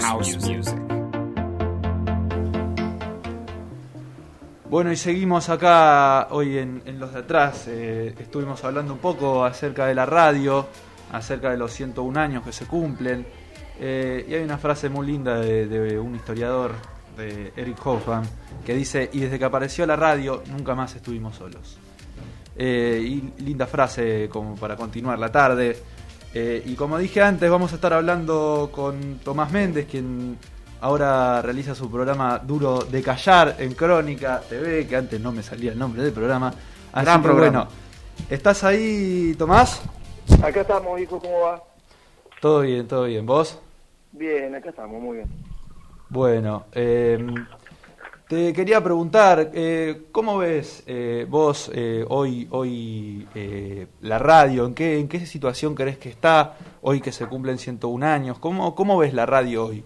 house, music. Bueno, y seguimos acá hoy en, en Los de Atrás. Eh, estuvimos hablando un poco acerca de la radio, acerca de los 101 años que se cumplen. Eh, y hay una frase muy linda de, de un historiador, de Eric Hoffman, que dice, y desde que apareció la radio, nunca más estuvimos solos. Eh, y linda frase como para continuar la tarde. Eh, y como dije antes, vamos a estar hablando con Tomás Méndez, quien ahora realiza su programa Duro de Callar en Crónica TV, que antes no me salía el nombre del programa. Así Gran que programa. bueno, ¿estás ahí, Tomás? Acá estamos, hijo, ¿cómo va? Todo bien, todo bien. ¿Vos? Bien, acá estamos, muy bien. Bueno, eh, te quería preguntar, eh, ¿cómo ves eh, vos eh, hoy, hoy eh, la radio? ¿En qué, ¿En qué situación crees que está hoy que se cumplen 101 años? ¿Cómo, cómo ves la radio hoy?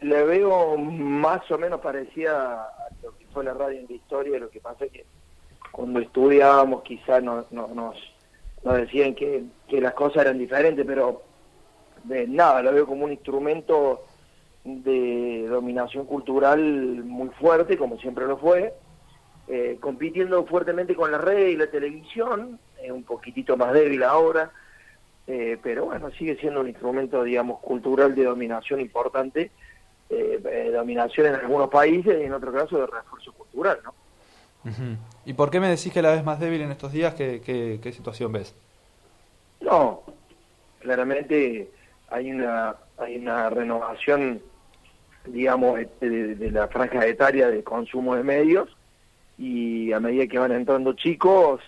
Le veo más o menos parecida a lo que fue la radio en la historia, lo que pasa es que cuando estudiábamos quizás no, no- nos, nos decían que, que las cosas eran diferentes, pero de nada, lo veo como un instrumento de dominación cultural muy fuerte, como siempre lo fue, eh, compitiendo fuertemente con la red y la televisión, es un poquitito más débil ahora, eh, pero bueno, sigue siendo un instrumento, digamos, cultural de dominación importante, eh, dominación en algunos países y en otro caso de refuerzo cultural, ¿no? ¿Y por qué me decís que la ves más débil en estos días? ¿Qué, qué, qué situación ves? No, claramente hay una hay una renovación, digamos, este, de, de la franja etaria de consumo de medios y a medida que van entrando chicos,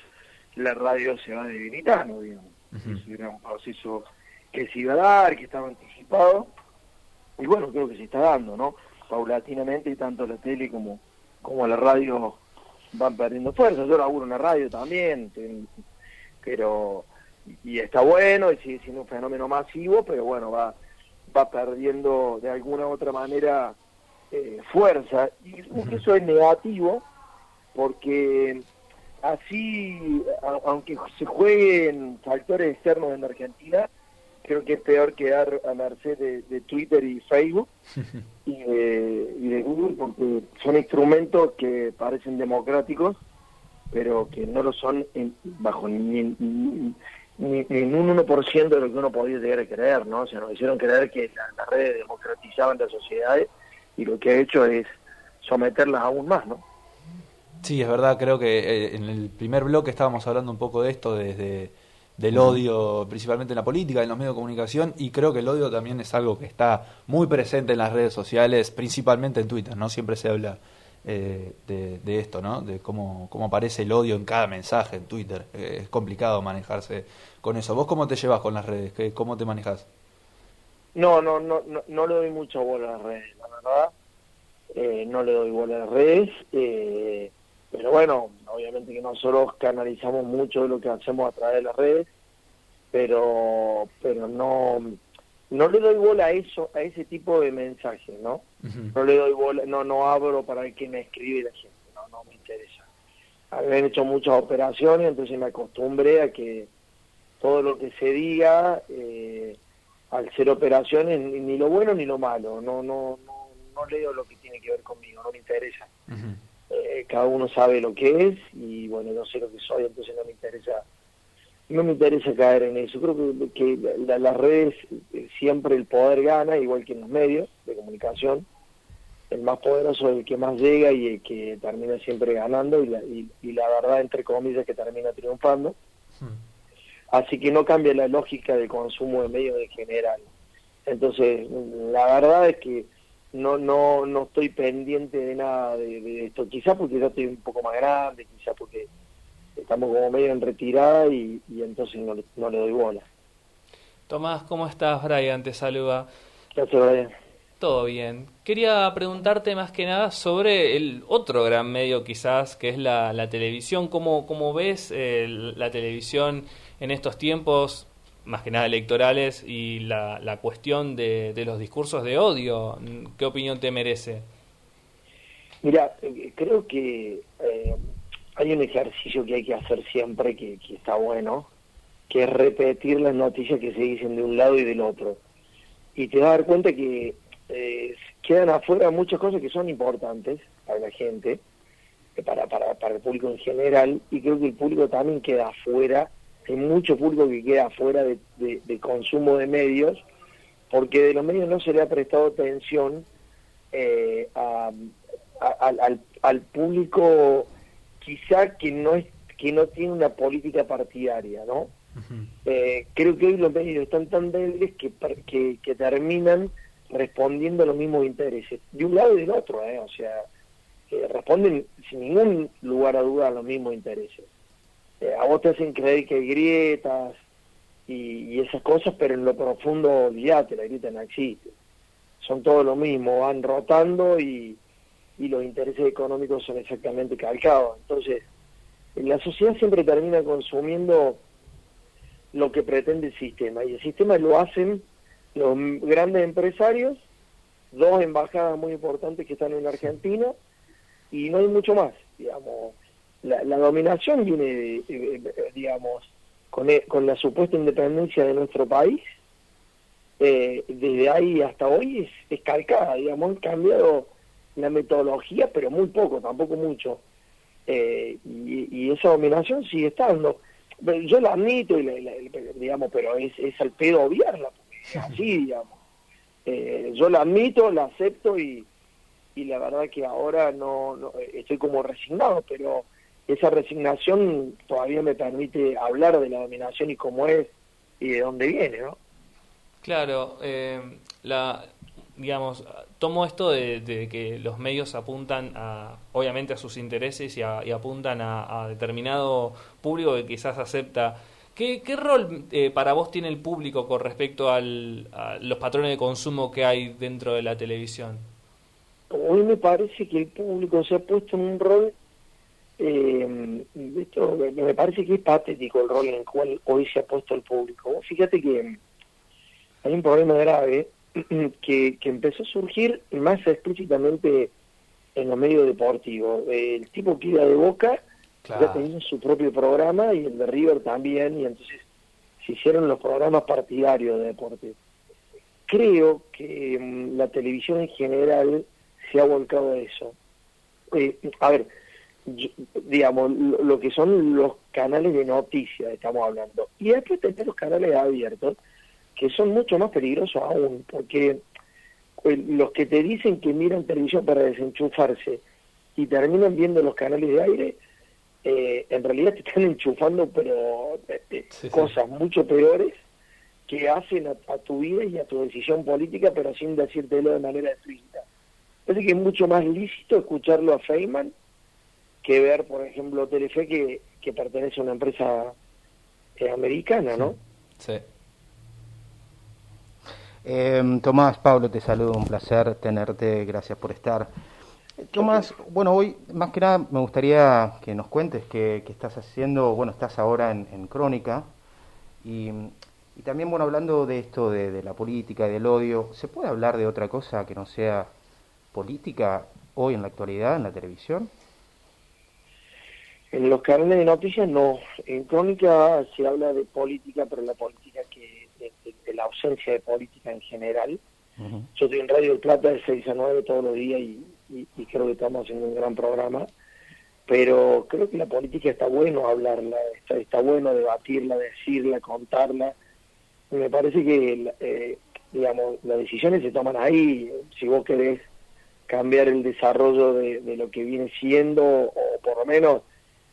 la radio se va debilitando, digamos. Ese era un proceso que se iba a dar, que estaba anticipado y bueno, creo que se está dando, ¿no? Paulatinamente tanto la tele como, como la radio van perdiendo fuerza. Yo laburo en la radio también, pero y está bueno y sigue siendo un fenómeno masivo, pero bueno, va va perdiendo de alguna u otra manera eh, fuerza. Y eso es negativo porque así, a- aunque se jueguen factores externos en Argentina, creo que es peor quedar a merced de, de Twitter y Facebook y de, y de Google porque son instrumentos que parecen democráticos pero que no lo son en- bajo ni, ni, ni- ni un 1% de lo que uno podía llegar a creer, ¿no? O sea, nos hicieron creer que la- las redes democratizaban las sociedades y lo que ha hecho es someterlas aún más, ¿no? Sí, es verdad, creo que eh, en el primer bloque estábamos hablando un poco de esto, desde del odio, principalmente en la política, en los medios de comunicación, y creo que el odio también es algo que está muy presente en las redes sociales, principalmente en Twitter, ¿no? Siempre se habla eh, de, de esto, ¿no? De cómo, cómo aparece el odio en cada mensaje en Twitter. Eh, es complicado manejarse con eso. ¿Vos cómo te llevas con las redes? ¿Qué- ¿Cómo te manejas? No, no, no, no, no le doy mucha bola a las redes, la verdad. Eh, no le doy bola a las redes. eh, pero bueno, obviamente que nosotros canalizamos mucho de lo que hacemos a través de las redes, pero pero no no le doy bola a eso, a ese tipo de mensajes, ¿no? No le doy bola, no no abro para que me escribe la gente, no, no me interesa. Habían hecho muchas operaciones, entonces me acostumbré a que todo lo que se diga, eh, al ser operaciones, ni, ni lo bueno ni lo malo, no, no, no, no leo lo que tiene que ver conmigo, no me interesa. Eh, cada uno sabe lo que es y bueno, yo sé lo que soy, entonces no me interesa no me interesa caer en eso. Creo que, que la- las redes eh, siempre el poder gana, igual que en los medios de comunicación. El más poderoso es el que más llega y el que termina siempre ganando y la, y, y la verdad, entre comillas, que termina triunfando. Así que no cambia la lógica del consumo de medios en general. Entonces, la verdad es que no no no estoy pendiente de nada de, de esto. Quizás porque ya estoy un poco más grande, quizás porque estamos como medio en retirada y, y entonces no, le- no le doy bola. Tomás, ¿cómo estás? Brian te saluda. ¿Qué hace, Brian? Todo bien. Quería preguntarte más que nada sobre el otro gran medio quizás, que es la, la televisión. ¿Cómo, cómo ves eh, la televisión en estos tiempos, más que nada electorales, y la, la cuestión de, de los discursos de odio? ¿Qué opinión te merece? Mira, eh, creo que eh, hay un ejercicio que hay que hacer siempre que, que está bueno, que es repetir las noticias que se dicen de un lado y del otro. y te vas a dar cuenta que eh, quedan afuera muchas cosas que son importantes para la gente, eh, para, para, para el público en general, y creo que el público también queda afuera, hay mucho público que queda afuera de, de, consumo de medios, porque de los medios no se le ha prestado atención eh, al, al público quizá que no es que no tiene una política partidaria, ¿no? eh, creo que hoy los medios están tan débiles que, que, que, terminan respondiendo a los mismos intereses, de un lado y del otro, ¿eh? o sea, responden sin ningún lugar a duda a los mismos intereses. Eh, a vos te hacen creer que hay grietas y, esas cosas, pero en lo profundo, olvídate, la grieta no existe. Son todo lo mismo, van rotando y, y los intereses económicos son exactamente calcados. Entonces, la sociedad siempre termina consumiendo lo que pretende el sistema. Y el sistema lo hacen los grandes empresarios, dos embajadas muy importantes que están en Argentina, y no hay mucho más. Digamos, la, dominación viene, digamos, con, e, con la supuesta independencia de nuestro país, eh, desde ahí hasta hoy es, es calcada, digamos, han cambiado la metodología, pero muy poco, tampoco mucho. Eh, y, esa dominación sigue estando. Yo la admito, y digamos, pero es, es al pedo obviarla, porque así, digamos. Eh, yo la admito, la acepto y, y la verdad que ahora no, no, estoy como resignado, pero esa resignación todavía me permite hablar de la dominación y cómo es y de dónde viene, ¿no? Claro, eh, la, digamos, tomo esto de, que los medios apuntan a, obviamente a sus intereses y, apuntan a, determinado público que quizás acepta. ¿Qué, rol eh, para vos tiene el público con respecto a los patrones de consumo que hay dentro de la televisión? A mí me parece que el público se ha puesto en un rol, eh, me parece que es patético el rol en el cual hoy se ha puesto el público. Fíjate que hay un problema grave que, que empezó a surgir más explícitamente en los medios deportivos. El tipo que iba de Boca ya tenía su propio programa y el de River también, y entonces se hicieron los programas partidarios de deporte. Creo que mm, la televisión en general se ha volcado a eso. Eh, a ver, digamos, lo, que son los canales de noticias, estamos hablando. Y después tenemos los canales abiertos, que son mucho más peligrosos aún, porque eh, los que te dicen que miran televisión para desenchufarse y terminan viendo los canales de aire, eh, en realidad te están enchufando, pero eh, cosas mucho peores que hacen a, tu vida y a tu decisión política, pero sin decírtelo de manera explícita. Parece que es mucho más lícito escucharlo a Feynman que ver, por ejemplo, Telefe, que, que pertenece a una empresa americana, ¿no? Sí. Eh, Tomás, Pablo, te saludo, un placer tenerte, gracias por estar. Tomás, bueno, hoy más que nada me gustaría que nos cuentes qué, estás haciendo, bueno, estás ahora en, Crónica y, también, bueno, hablando de esto de, la política y del odio, ¿se puede hablar de otra cosa que no sea política hoy en la actualidad, en la televisión? En los canales de noticias no, en Crónica se habla de política, pero la política ausencia de política en general. Yo estoy en Radio del Plata de 6 a 9 todos los días y, creo que estamos haciendo un gran programa, pero creo que la política está bueno hablarla, está, está bueno debatirla, decirla, contarla. Me parece que, eh, digamos, las decisiones se toman ahí. Si vos querés cambiar el desarrollo de, de lo que viene siendo, o por lo menos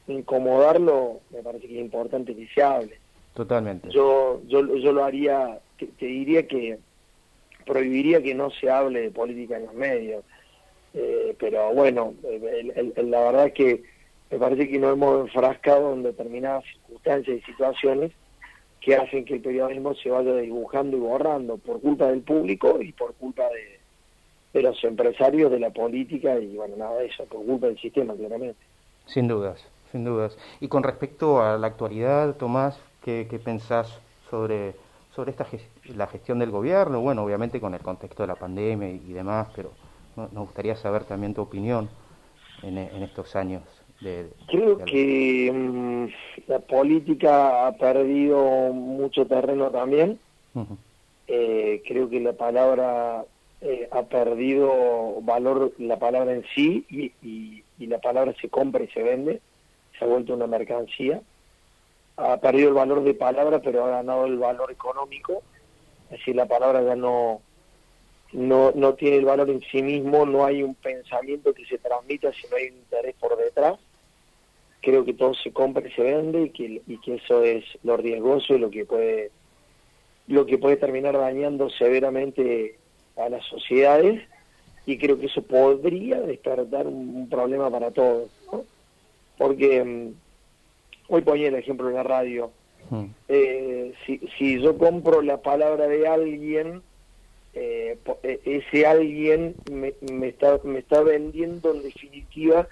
incomodarlo, me parece que es importante que se hable. Totalmente. Yo, yo, yo lo haría, te, diría que prohibiría que no se hable de política en los medios. Eh, pero bueno, la verdad es que me parece que nos hemos enfrascado en determinadas circunstancias y situaciones que hacen que el periodismo se vaya dibujando y borrando por culpa del público y por culpa de, los empresarios, de la política y bueno, nada de eso, por culpa del sistema, claramente. Sin dudas, sin dudas. Y con respecto a la actualidad, Tomás, ¿Qué, pensás sobre, sobre esta la gestión del gobierno? Bueno, obviamente con el contexto de la pandemia y, demás, pero nos gustaría saber también tu opinión en, estos años. De, Creo que mm, la política ha perdido mucho terreno también. eh, creo que la palabra eh, ha perdido valor, la palabra en sí, y, y, y, la palabra se compra y se vende, se ha vuelto una mercancía. Ha perdido el valor de palabra, pero ha ganado el valor económico. Es decir, la palabra ya no, no, no tiene el valor en sí mismo, no hay un pensamiento que se transmita si no hay un interés por detrás. Creo que todo se compra y se vende y que, y que eso es lo riesgoso y lo que puede lo que puede terminar dañando severamente a las sociedades y creo que eso podría despertar un, problema para todos, porque um, hoy ponía el ejemplo en la radio, mm. eh, si, si yo compro la palabra de alguien, eh, ese alguien me, me, está, me está vendiendo en definitiva,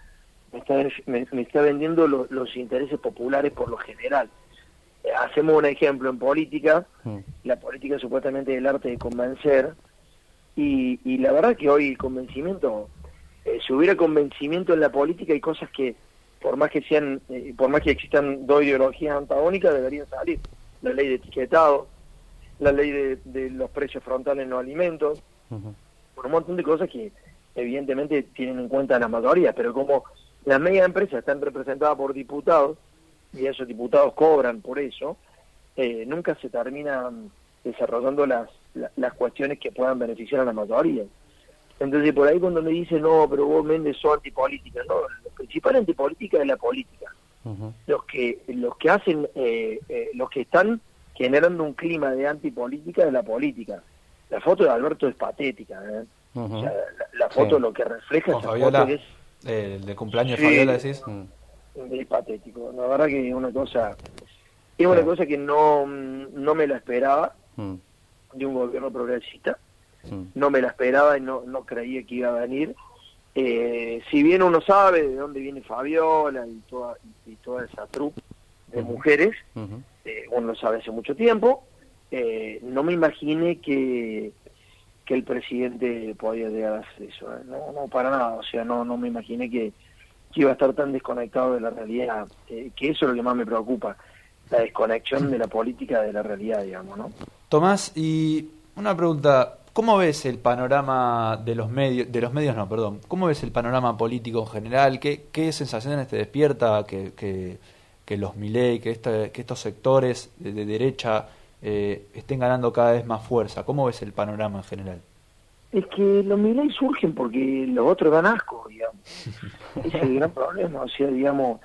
me está, me, me está vendiendo lo, los intereses populares por lo general hacemos un ejemplo en política, mm. la política supuestamente es el arte de convencer, y, y la verdad que hoy el convencimiento, eh, si hubiera convencimiento en la política hay cosas que por más que sean, eh, por más que existan dos ideologías antagónicas deberían salir. La ley de etiquetado, la ley de, de los precios frontales en los alimentos, uh -huh. por un montón de cosas que evidentemente tienen en cuenta la mayoría, pero como las medias empresas están representadas por diputados, y esos diputados cobran por eso, eh, nunca se terminan desarrollando las, las, las cuestiones que puedan beneficiar a la mayoría. Entonces, por ahí cuando me dicen, no, pero vos Méndez sos antipolítica, no, lo principal antipolítica es la política. Uh -huh. Los que los que hacen, eh, eh, los que están generando un clima de antipolítica es la política. La foto de Alberto es patética, ¿eh? Uh -huh. o sea, la, la, foto sí. lo que refleja esa foto es... El de cumpleaños sí, de Fabiola, decís. Mm es patético. La verdad que es una cosa, es una cosa que no, no me la esperaba mm. de un gobierno progresista. Mm. No me la esperaba y no, no creía que iba a venir. Eh, si bien uno sabe de dónde viene Fabiola y toda, y toda esa trupe de uh -huh. mujeres, uh -huh. eh, uno lo sabe hace mucho tiempo, eh, no me imaginé que, que el presidente podía llegar a hacer eso. ¿eh? No, no, para nada. O sea, no, no me imaginé que, que iba a estar tan desconectado de la realidad, eh, que eso es lo que más me preocupa, la desconexión de la política de la realidad, digamos, ¿no? Tomás, y una pregunta, ¿cómo ves el panorama de los medios, de los medios no, perdón, cómo ves el panorama político en general? ¿Qué, qué sensaciones te despierta que, que, que los Milei, que, este, que estos sectores de, de derecha eh, estén ganando cada vez más fuerza? ¿Cómo ves el panorama en general? es que los Milei surgen porque los otros dan asco, digamos. Ese es el gran problema. O sea, digamos,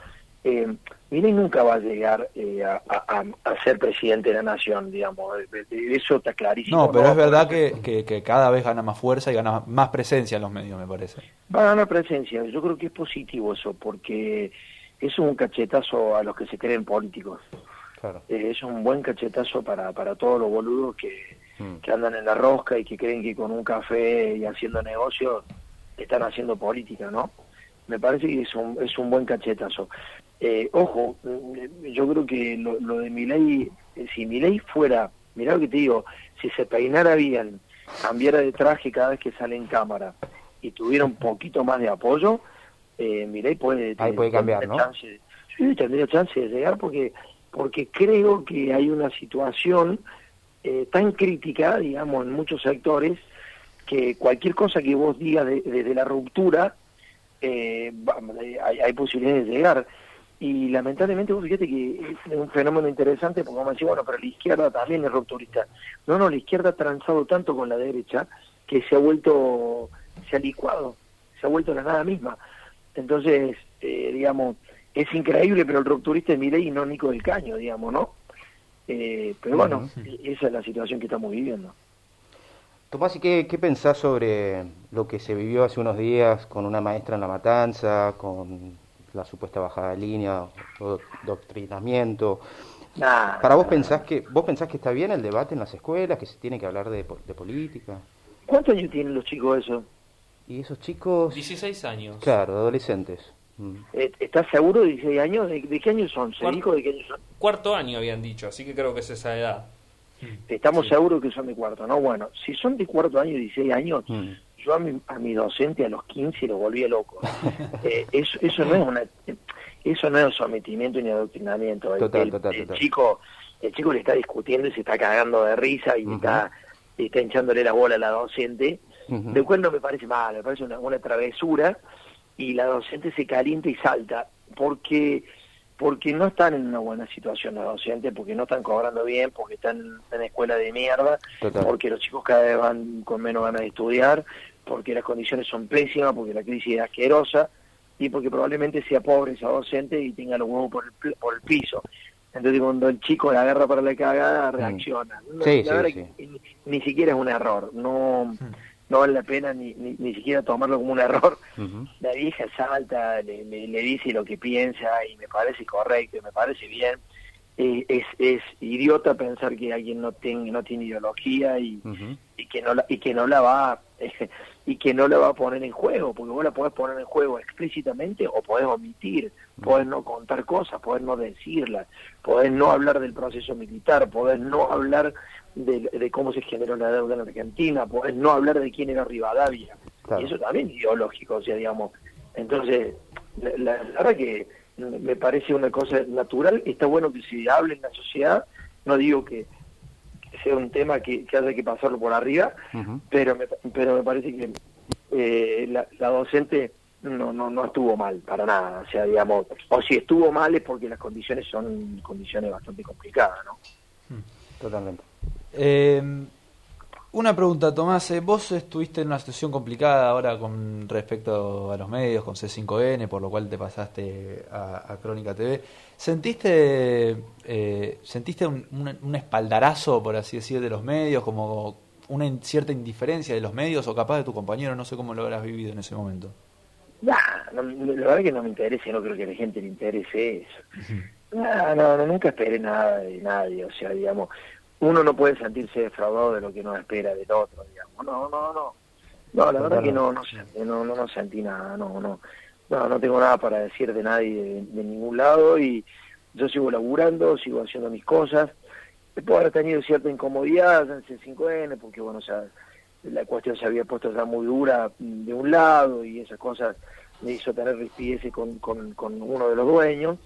eh, Milei nunca va a llegar eh, a, a, a, ser presidente de la nación, digamos. Eso está clarísimo. No, pero ¿no? es verdad que, que, que, cada vez gana más fuerza y gana más presencia en los medios, me parece. Va a ganar presencia. Yo creo que es positivo eso, porque eso es un cachetazo a los que se creen políticos. Claro. Eh, es un buen cachetazo para, para todos los boludos que Mm. que andan en la rosca y que creen que con un café y haciendo negocios están haciendo política, ¿no? Me parece que es un, es un buen cachetazo. Eh, ojo, eh, yo creo que lo, lo de Milei, eh, si Milei fuera, mirá lo que te digo, si se peinara bien, cambiara de traje cada vez que sale en cámara y tuviera un poquito más de apoyo, eh, Milei puede, Ahí puede cambiar, ¿no? Chance, sí, tendría chance de llegar porque porque creo que hay una situación eh, tan crítica, digamos, en muchos sectores, que cualquier cosa que vos digas desde de, de la ruptura, eh, hay, hay, posibilidades de llegar. Y lamentablemente vos fíjate que es un fenómeno interesante, porque vamos a decir, bueno, pero la izquierda también es rupturista. No, no, la izquierda ha transado tanto con la derecha que se ha vuelto, se ha licuado, se ha vuelto la nada misma. Entonces, eh, digamos, es increíble, pero el rupturista es Milei y no Nico del Caño, digamos, ¿no? Eh, pero bueno, bueno, esa es la situación que estamos viviendo. Tomás, ¿y qué, qué, pensás sobre lo que se vivió hace unos días con una maestra en la matanza, con la supuesta bajada de línea, o doctrinamiento? Nah, ¿Para vos pensás que vos pensás que está bien el debate en las escuelas, que se tiene que hablar de, de política? ¿Cuántos años tienen los chicos eso? Y esos chicos... 16 años. Claro, adolescentes. Mm. Eh, ¿Estás seguro de 16 años? ¿De, de qué años son? ¿Se Cuarto, dijo de qué años son? Cuarto año habían dicho, así que creo que es esa edad. Estamos sí. seguros que son de cuarto, ¿no? Bueno, si son de cuarto año y 16 años, mm. Yo a mi, a mi docente a los 15 lo volvía loco. eh, eso, eso no es una eso no es sometimiento ni adoctrinamiento. Total, el, total, el, total. chico el chico le está discutiendo y se está cagando de risa y uh -huh. está está hinchándole la bola a la docente, de cual no me parece mal, me parece una, una travesura, y la docente se calienta y salta, porque porque no están en una buena situación los docentes, porque no están cobrando bien, porque están en escuela de mierda, porque los chicos cada vez van con menos ganas de estudiar, porque las condiciones son pésimas, porque la crisis es asquerosa y porque probablemente sea pobre esa docente y tenga los huevos por el, por el piso. Entonces cuando el chico la agarra para la cagada, mm. reacciona. ni, siquiera es un error, no... No vale la pena ni, ni, siquiera tomarlo como un error. La vieja salta, le, le, dice lo que piensa y me parece correcto, y me parece bien. Eh, es, es idiota pensar que alguien no tiene, no tiene ideología y, y que no la, y que no la va y que no la va a poner en juego, porque vos la podés poner en juego explícitamente o podés omitir, podés no contar cosas, podés no decirlas, podés no hablar del proceso militar, podés no hablar de, cómo se generó la deuda en Argentina, podés no hablar de quién era Rivadavia. Y eso también es ideológico, o sea, digamos. Entonces, la, verdad que me parece una cosa natural, está bueno que se hable en la sociedad, no digo que, sea un tema que, haya que pasarlo por arriba, pero, me, pero me parece que eh, la, docente no, no, no estuvo mal, para nada, o sea, digamos, o si estuvo mal es porque las condiciones son condiciones bastante complicadas, ¿no? Totalmente. Eh, una pregunta, Tomás. Eh, vos estuviste en una situación complicada ahora con respecto a los medios, con C5N, por lo cual te pasaste a, Crónica TV. ¿Sentiste, eh, ¿sentiste un, espaldarazo, por así decir, de los medios, como una cierta indiferencia de los medios o capaz de tu compañero? No sé cómo lo habrás vivido en ese momento. Nah, no, la verdad que no me interesa, no creo que a la gente le interese eso. no, no, nunca esperé nada de nadie, o sea, digamos, uno no puede sentirse defraudado de lo que no espera del otro, digamos. No, no, no. No, la verdad que no, no, no, no, no sentí nada, no, no. No, no tengo nada para decir de nadie de, ningún lado y yo sigo laburando, sigo haciendo mis cosas. Puedo haber tenido cierta incomodidad en C5N porque, bueno, o sea, la cuestión se había puesto ya muy dura de un lado y esas cosas me hizo tener rispidez con, con, con uno de los dueños.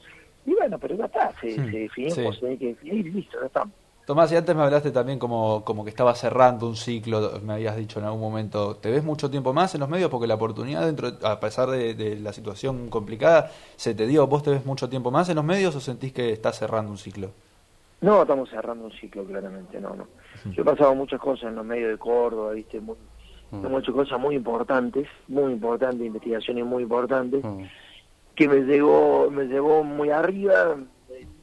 Y bueno, pero ya está, se, se definió se tiene que definir y listo, ya estamos. Tomás, y antes me hablaste también como, como que estaba cerrando un ciclo, me habías dicho en algún momento, ¿te ves mucho tiempo más en los medios? Porque la oportunidad, dentro a pesar de, la situación complicada, se te dio, ¿vos te ves mucho tiempo más en los medios o sentís que estás cerrando un ciclo? No, estamos cerrando un ciclo, claramente, no, no. Yo he pasado muchas cosas en los medios de Córdoba, viste, muy, hecho cosas muy importantes, muy importantes, investigaciones muy importantes, que me llevó, me llevó muy arriba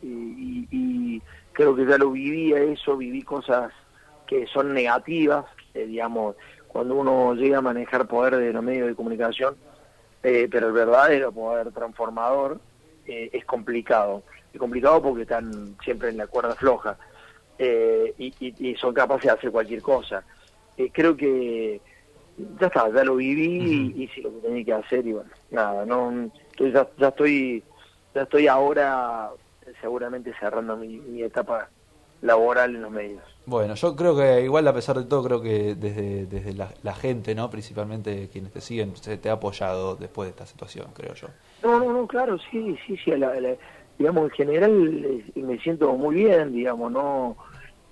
y creo que ya lo vivía eso, viví cosas que son negativas, eh, digamos, cuando uno llega a manejar poder de los medios de comunicación, eh, pero el verdadero poder transformador eh, es complicado. Es complicado porque están siempre en la cuerda floja y, son capaces de hacer cualquier cosa. creo que ya está, ya lo viví y hice lo que tenía que hacer y bueno, nada, no, ya, ya estoy, ya estoy ahora seguramente cerrando mi, etapa laboral en los medios. Bueno, yo creo que igual a pesar de todo, creo que desde, desde la, gente, ¿no? principalmente quienes te siguen, se te ha apoyado después de esta situación, creo yo. No, no, no, claro, sí, sí, sí, digamos, en general eh, me siento muy bien, digamos, no...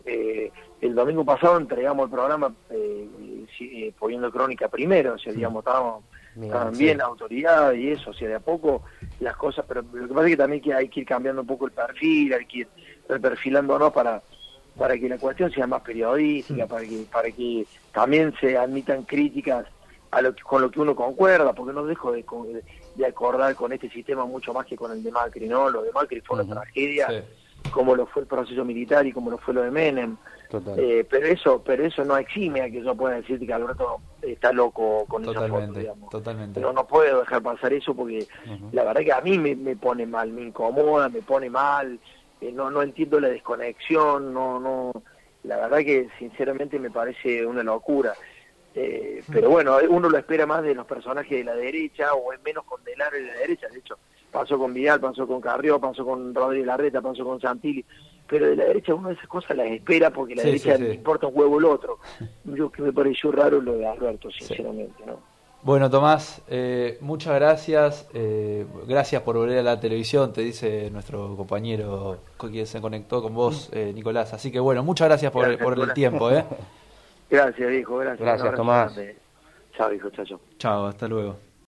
Eh, el domingo pasado entregamos el programa eh, eh poniendo crónica primero, o sea, digamos, estábamos estaban bien la autoridad y eso, o sea, de a poco las cosas, pero lo que pasa es que también que hay que ir cambiando un poco el perfil, hay que ir perfilándonos para para que la cuestión sea más periodística, para que para que también se admitan críticas a lo con lo que uno concuerda, porque no dejo de, de, acordar con este sistema mucho más que con el de Macri, ¿no? Lo de Macri fue una tragedia, como lo fue el proceso militar y como lo fue lo de Menem. Eh, pero eso pero eso no exime a que yo pueda decir que Alberto está loco con totalmente, esa foto, digamos. Totalmente. Pero no puedo dejar pasar eso porque la verdad que a mí me, me, pone mal, me incomoda, me pone mal, eh, no no entiendo la desconexión, no no la verdad que sinceramente me parece una locura. Eh, pero bueno, uno lo espera más de los personajes de la derecha o es menos condenar de la derecha. De hecho, pasó con Vidal, pasó con Carrió, pasó con Rodríguez Larreta, pasó con Santilli pero de la derecha uno de esas cosas las espera porque la derecha le importa un huevo el otro. Yo que me pareció raro lo de Alberto, sinceramente, ¿no? Bueno, Tomás, eh, muchas gracias. Eh, gracias por volver a la televisión, te dice nuestro compañero quien se conectó con vos, eh, Nicolás. Así que bueno, muchas gracias por, por el tiempo. ¿eh? Gracias, hijo, gracias. Gracias, Tomás. Chao, hijo, chao, chao. Chao, hasta luego.